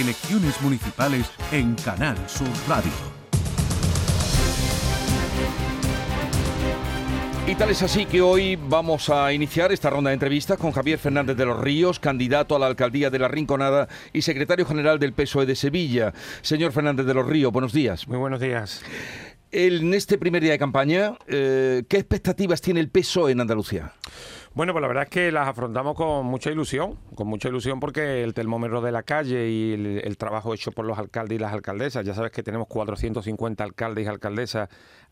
Elecciones municipales en Canal Sur Radio. Y tal es así que hoy vamos a iniciar esta ronda de entrevistas con Javier Fernández de los Ríos, candidato a la alcaldía de La Rinconada y secretario general del PSOE de Sevilla. Señor Fernández de los Ríos, buenos días. Muy buenos días. En este primer día de campaña, eh, ¿qué expectativas tiene el PSOE en Andalucía? Bueno, pues la verdad es que las afrontamos con mucha ilusión, con mucha ilusión porque el termómetro de la calle y el, el, trabajo hecho por los alcaldes y las alcaldesas, ya sabes que tenemos 450 alcaldes y alcaldesas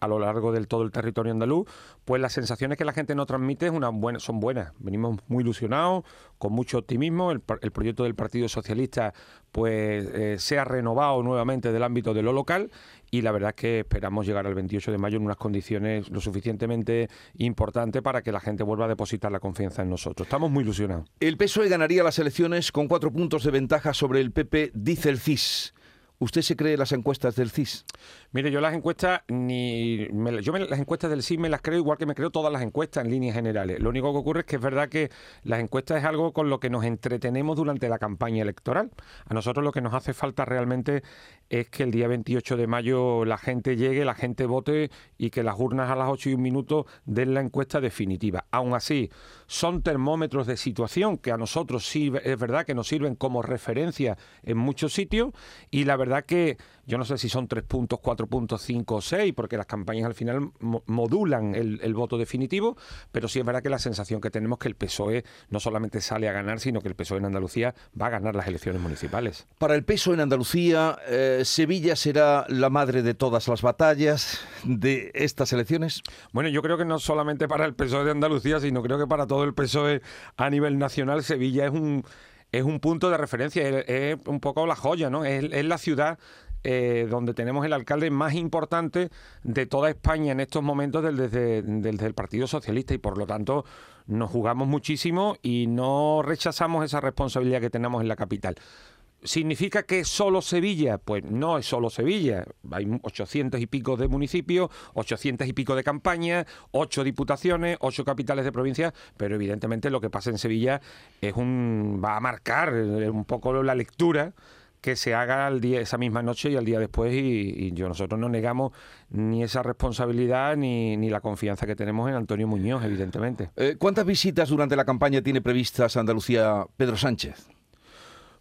a lo largo del todo el territorio andaluz, pues las sensaciones que la gente nos transmite son buenas. Venimos muy ilusionados, con mucho optimismo. El, el proyecto del Partido Socialista pues eh, se ha renovado nuevamente del ámbito de lo local y la verdad es que esperamos llegar al 28 de mayo en unas condiciones lo suficientemente importantes para que la gente vuelva a depositar la confianza en nosotros. Estamos muy ilusionados. El PSOE ganaría las elecciones con cuatro puntos de ventaja sobre el PP, dice el CIS. ¿Usted se cree las encuestas del CIS? Mire, yo las encuestas ni yo me, las encuestas del CIS me las creo igual que me creo todas las encuestas en líneas generales. Lo único que ocurre es que es verdad que las encuestas es algo con lo que nos entretenemos durante la campaña electoral. A nosotros lo que nos hace falta realmente es que el día 28 de mayo la gente llegue, la gente vote y que las urnas a las 8 y un minuto den la encuesta definitiva. Aún así, son termómetros de situación que a nosotros sí es verdad que nos sirven como referencia en muchos sitios y la verdad que yo no sé si son 3 puntos, 4 puntos, 5 o 6, porque las campañas al final modulan el, el, voto definitivo, pero sí es verdad que la sensación que tenemos es que el PSOE no solamente sale a ganar, sino que el PSOE en Andalucía va a ganar las elecciones municipales. Para el PSOE en Andalucía, eh, ¿Sevilla será la madre de todas las batallas de estas elecciones? Bueno, yo creo que no solamente para el PSOE de Andalucía, sino creo que para todo el PSOE a nivel nacional, Sevilla es un es un punto de referencia, es, un poco la joya, ¿no? Es, es la ciudad eh, donde tenemos el alcalde más importante de toda España en estos momentos del, desde, desde el Partido Socialista y por lo tanto nos jugamos muchísimo y no rechazamos esa responsabilidad que tenemos en la capital. ¿Significa que es solo Sevilla? Pues no es solo Sevilla. Hay 800 y pico de municipios, 800 y pico de campañas, 8 diputaciones, 8 capitales de provincia, pero evidentemente lo que pasa en Sevilla es un va a marcar un poco la lectura que se haga al día, esa misma noche y al día después y, y yo nosotros no negamos ni esa responsabilidad ni, ni, la confianza que tenemos en Antonio Muñoz, evidentemente. Eh, ¿Cuántas visitas durante la campaña tiene previstas Andalucía Pedro Sánchez?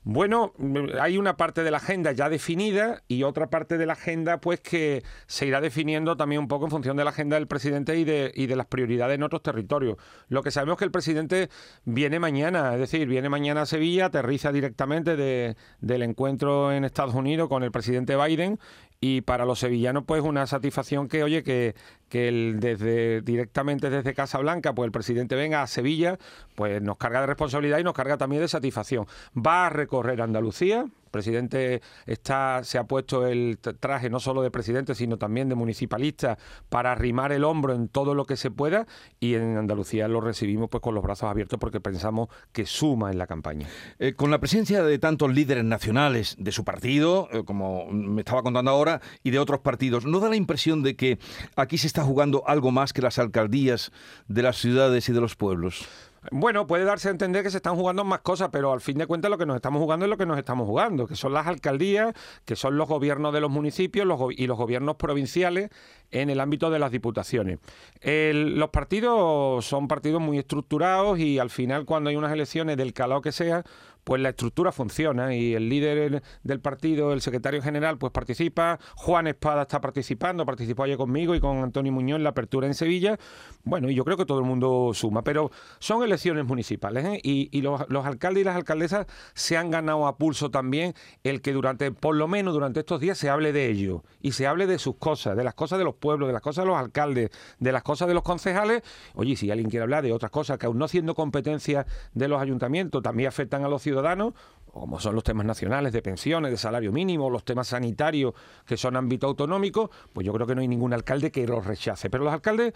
Bueno, hay una parte de la agenda ya definida y otra parte de la agenda pues que se irá definiendo también un poco en función de la agenda del presidente y de, y de las prioridades en otros territorios. Lo que sabemos es que el presidente viene mañana, es decir, viene mañana a Sevilla, aterriza directamente de, del encuentro en Estados Unidos con el presidente Biden y para los sevillanos pues una satisfacción que oye que, que el, desde directamente desde Casa Blanca pues el presidente venga a Sevilla pues nos carga de responsabilidad y nos carga también de satisfacción. Va a recorrer Andalucía presidente está, se ha puesto el traje no solo de presidente, sino también de municipalista para arrimar el hombro en todo lo que se pueda y en Andalucía lo recibimos pues con los brazos abiertos porque pensamos que suma en la campaña. Eh, con la presencia de tantos líderes nacionales de su partido, eh, como me estaba contando ahora, y de otros partidos, ¿no da la impresión de que aquí se está jugando algo más que las alcaldías de las ciudades y de los pueblos? Bueno, puede darse a entender que se están jugando más cosas, pero al fin de cuentas lo que nos estamos jugando es lo que nos estamos jugando, que son las alcaldías, que son los gobiernos de los municipios los y los gobiernos provinciales en el ámbito de las diputaciones. Los partidos son partidos muy estructurados y al final cuando hay unas elecciones del calado que sea, pues la estructura funciona y el líder del partido, el secretario general, pues participa, Juan Espada está participando, participó ayer conmigo y con Antonio Muñoz en la apertura en Sevilla, bueno, y yo creo que todo el mundo suma, pero son elecciones municipales ¿eh? y, los, los, alcaldes y las alcaldesas se han ganado a pulso también el que durante, por lo menos durante estos días se hable de ello y se hable de sus cosas, de las cosas de los pueblos, de las cosas de los alcaldes, de las cosas de los concejales, oye, si alguien quiere hablar de otras cosas que aún no siendo competencia de los ayuntamientos, también afectan a los ciudadanos, como son los temas nacionales de pensiones, de salario mínimo, los temas sanitarios que son ámbito autonómico, pues yo creo que no hay ningún alcalde que los rechace. Pero los alcaldes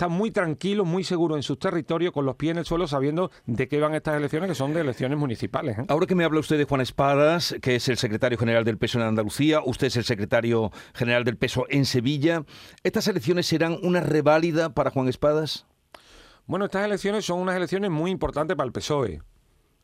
están muy tranquilos, muy seguros en sus territorios, con los pies en el suelo, sabiendo de qué van estas elecciones, que son de elecciones municipales. ¿eh? Ahora que me habla usted de Juan Espadas, que es el secretario general del PSOE en Andalucía, usted es el secretario general del PSOE en Sevilla, ¿estas elecciones serán una reválida para Juan Espadas? Bueno, estas elecciones son unas elecciones muy importantes para el PSOE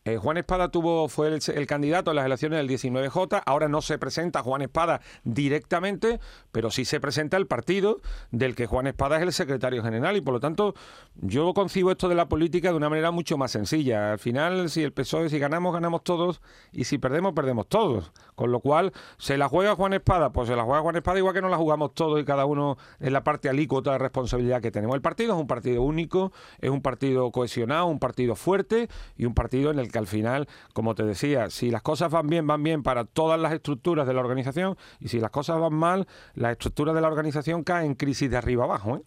Eh, Juan Espada tuvo, fue el, el, candidato a las elecciones del 19J, ahora no se presenta Juan Espada directamente, pero sí se presenta el partido del que Juan Espada es el secretario general y por lo tanto yo concibo esto de la política de una manera mucho más sencilla. Al final, si el PSOE, si ganamos, ganamos todos y si perdemos, perdemos todos. Con lo cual, ¿se la juega Juan Espada? Pues se la juega Juan Espada igual que no la jugamos todos y cada uno en la parte alícuota de responsabilidad que tenemos. El partido es un partido único, es un partido cohesionado, un partido fuerte y un partido en el que al final, como te decía, si las cosas van bien, van bien para todas las estructuras de la organización y si las cosas van mal, las estructuras de la organización caen en crisis de arriba abajo. ¿eh?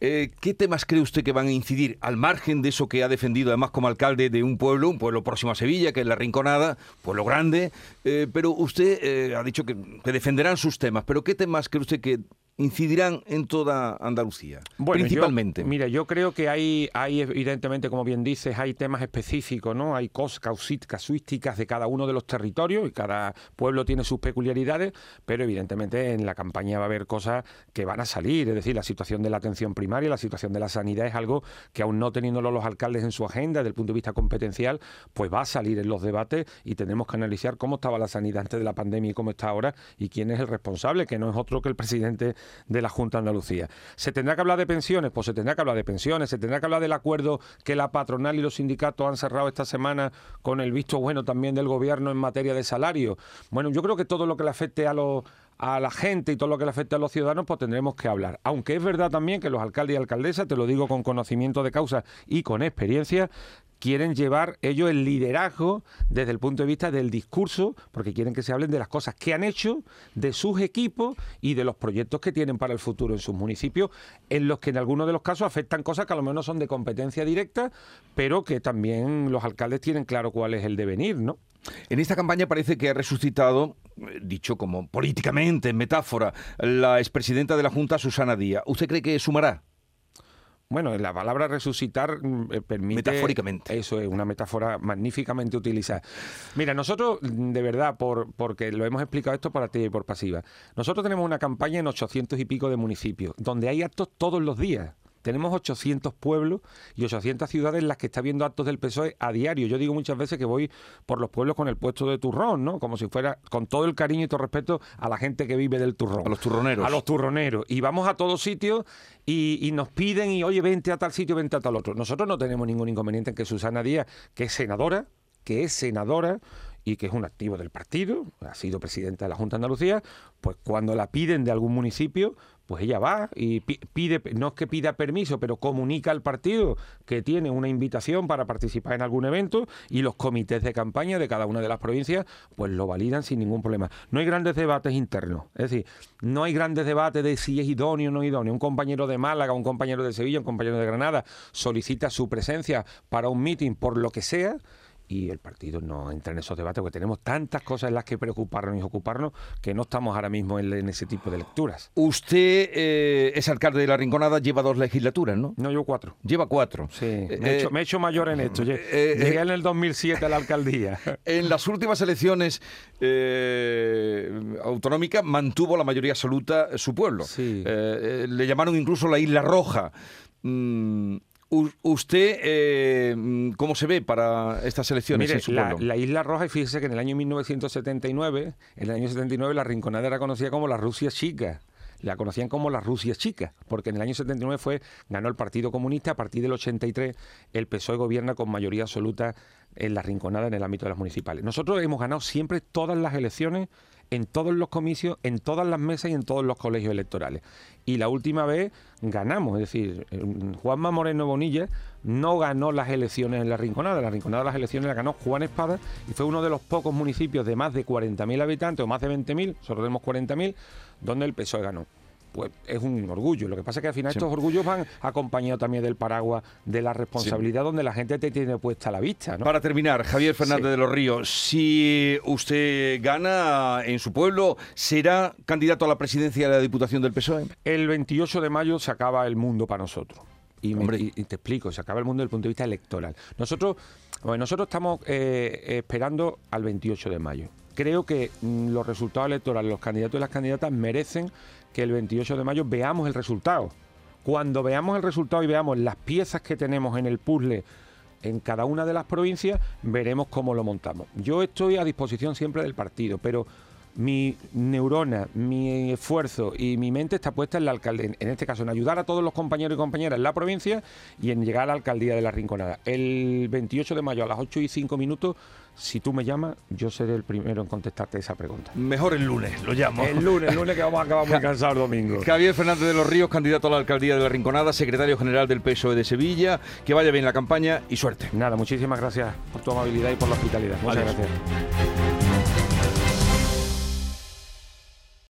Eh, ¿Qué temas cree usted que van a incidir al margen de eso que ha defendido además como alcalde de un pueblo, un pueblo próximo a Sevilla, que es La Rinconada, pueblo grande? Eh, pero usted ha dicho que, que, defenderán sus temas, pero ¿qué temas cree usted que incidirán en toda Andalucía, bueno, principalmente. Yo, mira, yo creo que hay, hay, evidentemente, como bien dices, hay temas específicos, ¿no? Hay cosas casuísticas de cada uno de los territorios y cada pueblo tiene sus peculiaridades, pero evidentemente en la campaña va a haber cosas que van a salir, es decir, la situación de la atención primaria, la situación de la sanidad es algo que aún no teniéndolo los alcaldes en su agenda desde el punto de vista competencial, pues va a salir en los debates y tenemos que analizar cómo estaba la sanidad antes de la pandemia y cómo está ahora y quién es el responsable, que no es otro que el presidente de la Junta de Andalucía. ¿Se tendrá que hablar de pensiones? Pues se tendrá que hablar de pensiones, se tendrá que hablar del acuerdo que la patronal y los sindicatos han cerrado esta semana con el visto bueno también del gobierno en materia de salario. Bueno, yo creo que todo lo que le afecte a los a la gente y todo lo que le afecte a los ciudadanos, pues tendremos que hablar. Aunque es verdad también que los alcaldes y alcaldesas, te lo digo con conocimiento de causa y con experiencia, quieren llevar ellos el liderazgo desde el punto de vista del discurso, porque quieren que se hablen de las cosas que han hecho, de sus equipos y de los proyectos que tienen para el futuro en sus municipios, en los que en algunos de los casos afectan cosas que a lo menos son de competencia directa, pero que también los alcaldes tienen claro cuál es el devenir, ¿no? En esta campaña parece que ha resucitado, dicho como políticamente, en metáfora, la expresidenta de la Junta, Susana Díaz. ¿Usted cree que sumará? Bueno, la palabra resucitar mm, eh, permite... Metafóricamente. Eso es una metáfora magníficamente utilizada. Mira, nosotros, de verdad, por, porque lo hemos explicado esto por activa y por pasiva, nosotros tenemos una campaña en 800 y pico de municipios, donde hay actos todos los días. Tenemos 800 pueblos y 800 ciudades en las que está viendo actos del PSOE a diario. Yo digo muchas veces que voy por los pueblos con el puesto de turrón, ¿no? Como si fuera, con todo el cariño y todo el respeto a la gente que vive del turrón. A los turroneros. A los turroneros. Y vamos a todos sitios y, y nos piden y, oye, vente a tal sitio, vente a tal otro. Nosotros no tenemos ningún inconveniente en que Susana Díaz, que es senadora, que es senadora, y que es un activo del partido, ha sido presidenta de la Junta de Andalucía, pues cuando la piden de algún municipio, pues ella va y pide, no es que pida permiso, pero comunica al partido que tiene una invitación para participar en algún evento y los comités de campaña de cada una de las provincias pues lo validan sin ningún problema. No hay grandes debates internos, es decir, no hay grandes debates de si es idóneo o no idóneo. Un compañero de Málaga, un compañero de Sevilla, un compañero de Granada solicita su presencia para un meeting por lo que sea y el partido no entra en esos debates porque tenemos tantas cosas en las que preocuparnos y ocuparnos que no estamos ahora mismo en, ese tipo de lecturas. Usted eh, es alcalde de La Rinconada, lleva dos legislaturas, ¿no? No, yo cuatro. Lleva cuatro. Sí, eh, me, he hecho, me, he hecho, mayor en esto. Eh, Llegué en el 2007 a la alcaldía. En las últimas elecciones autonómicas mantuvo la mayoría absoluta su pueblo. Sí. le llamaron incluso la Isla Roja. Mm, ¿Usted eh, cómo se ve para estas elecciones Mire, en su la, Isla Roja, y fíjese que en el año 1979, en el año 79 la Rinconada era conocida como la Rusia chica. La conocían como la Rusia chica, porque en el año 79 fue, ganó el Partido Comunista, a partir del 83 el PSOE gobierna con mayoría absoluta en la Rinconada en el ámbito de las municipales. Nosotros hemos ganado siempre todas las elecciones en todos los comicios, en todas las mesas y en todos los colegios electorales. Y la última vez ganamos, es decir, Juanma Moreno Bonilla no ganó las elecciones en la Rinconada, la Rinconada las elecciones las ganó Juan Espada y fue uno de los pocos municipios de más de 40.000 habitantes o más de 20.000, solo tenemos 40.000, donde el PSOE ganó pues es un orgullo. Lo que pasa es que al final estos orgullos van acompañados también del paraguas de la responsabilidad donde la gente te tiene puesta la vista. ¿no? Para terminar, Javier Fernández de los Ríos, si usted gana en su pueblo, ¿será candidato a la presidencia de la Diputación del PSOE? El 28 de mayo se acaba el mundo para nosotros. Y, me, y, te explico, se acaba el mundo desde el punto de vista electoral. Nosotros, bueno, nosotros estamos eh, esperando al 28 de mayo. Creo que mm, los resultados electorales, los candidatos y las candidatas merecen que el 28 de mayo veamos el resultado. Cuando veamos el resultado y veamos las piezas que tenemos en el puzzle en cada una de las provincias, veremos cómo lo montamos. Yo estoy a disposición siempre del partido, pero mi neurona, mi esfuerzo y mi mente está puesta en la alcaldía, en este caso en ayudar a todos los compañeros y compañeras en la provincia y en llegar a la alcaldía de la Rinconada. El 28 de mayo a las 8 y 5 minutos, si tú me llamas, yo seré el primero en contestarte esa pregunta. Mejor el lunes, lo llamo. El lunes, el lunes que vamos a acabar muy cansados el domingo. Javier Fernández de los Ríos, candidato a la alcaldía de la Rinconada, secretario general del PSOE de Sevilla. Que vaya bien la campaña y suerte. Nada, muchísimas gracias por tu amabilidad y por la hospitalidad. Muchas Adiós. gracias.